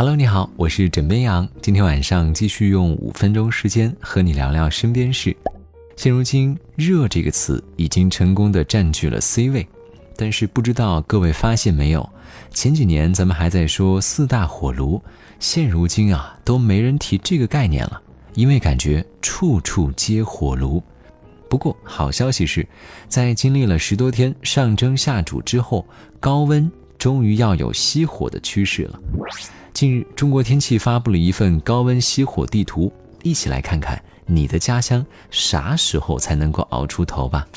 Hello，你好，我是枕边羊。今天晚上继续用五分钟时间和你聊聊身边事。现如今，“热”这个词已经成功的占据了 C 位，但是不知道各位发现没有，前几年咱们还在说四大火炉，现如今啊都没人提这个概念了，因为感觉处处皆火炉。不过好消息是，在经历了十多天上蒸下煮之后，高温终于要有熄火的趋势了。近日，中国天气发布了一份高温熄火地图，一起来看看你的家乡啥时候才能够熬出头吧。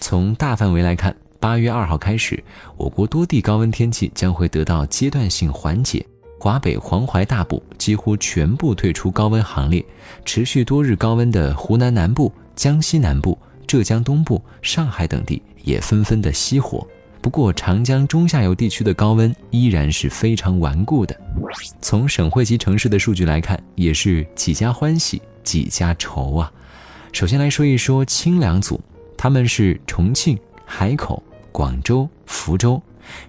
从大范围来看，八月二号开始，我国多地高温天气将会得到阶段性缓解。华北、黄淮大部几乎全部退出高温行列，持续多日高温的湖南南部、江西南部、浙江东部、上海等地也纷纷的熄火。不过，长江中下游地区的高温依然是非常顽固的。从省会级城市的数据来看，也是几家欢喜几家愁啊。首先来说一说清凉组，他们是重庆、海口、广州、福州，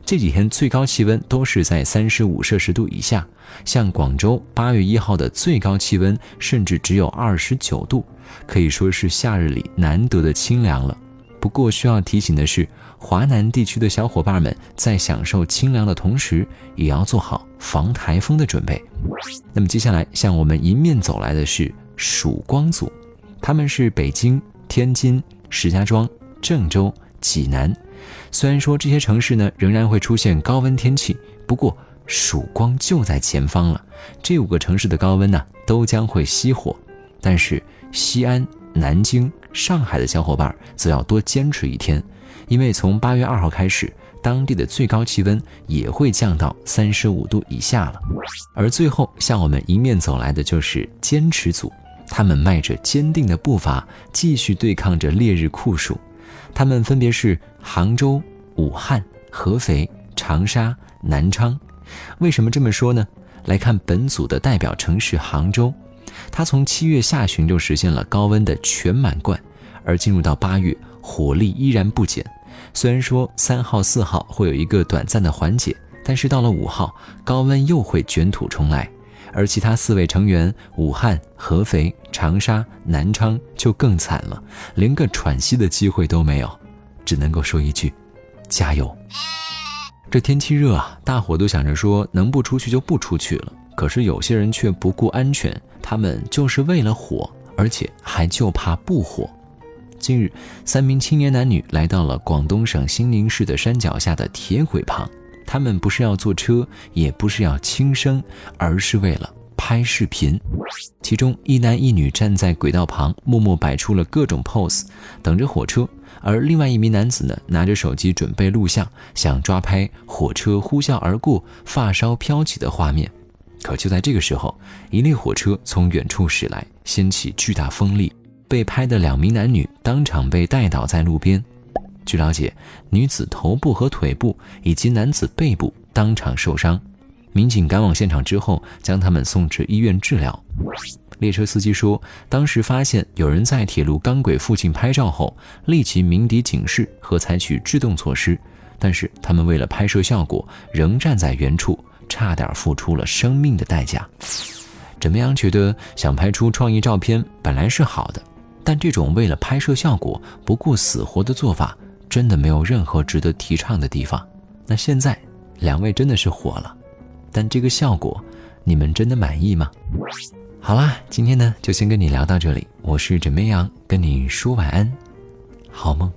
这几天最高气温都是在三十五摄氏度以下。像广州八月一号的最高气温甚至只有二十九度，可以说是夏日里难得的清凉了。不过需要提醒的是，华南地区的小伙伴们在享受清凉的同时，也要做好防台风的准备。那么接下来向我们迎面走来的是曙光组，他们是北京、天津、石家庄、郑州、济南。虽然说这些城市呢仍然会出现高温天气，不过曙光就在前方了。这五个城市的高温呢都将会熄火，但是西安。南京、上海的小伙伴则要多坚持一天，因为从八月二号开始，当地的最高气温也会降到三十五度以下了。而最后向我们迎面走来的就是坚持组，他们迈着坚定的步伐，继续对抗着烈日酷暑。他们分别是杭州、武汉、合肥、长沙、南昌。为什么这么说呢？来看本组的代表城市杭州。它从七月下旬就实现了高温的全满贯，而进入到八月，火力依然不减。虽然说三号、四号会有一个短暂的缓解，但是到了五号，高温又会卷土重来。而其他四位成员武汉、合肥、长沙、南昌就更惨了，连个喘息的机会都没有，只能够说一句：加油！这天气热啊，大伙都想着说能不出去就不出去了。可是有些人却不顾安全，他们就是为了火，而且还就怕不火。近日，三名青年男女来到了广东省兴宁市的山脚下的铁轨旁，他们不是要坐车，也不是要轻生，而是为了拍视频。其中一男一女站在轨道旁，默默摆出了各种 pose，等着火车；而另外一名男子呢，拿着手机准备录像，想抓拍火车呼啸而过、发梢飘起的画面。可就在这个时候，一列火车从远处驶来，掀起巨大风力，被拍的两名男女当场被带倒在路边。据了解，女子头部和腿部以及男子背部当场受伤。民警赶往现场之后，将他们送至医院治疗。列车司机说，当时发现有人在铁路钢轨附近拍照后，立即鸣笛警示和采取制动措施，但是他们为了拍摄效果，仍站在原处。差点付出了生命的代价。枕边羊觉得，想拍出创意照片本来是好的，但这种为了拍摄效果不顾死活的做法，真的没有任何值得提倡的地方。那现在，两位真的是火了，但这个效果，你们真的满意吗？好啦，今天呢就先跟你聊到这里。我是枕边羊，跟你说晚安，好梦。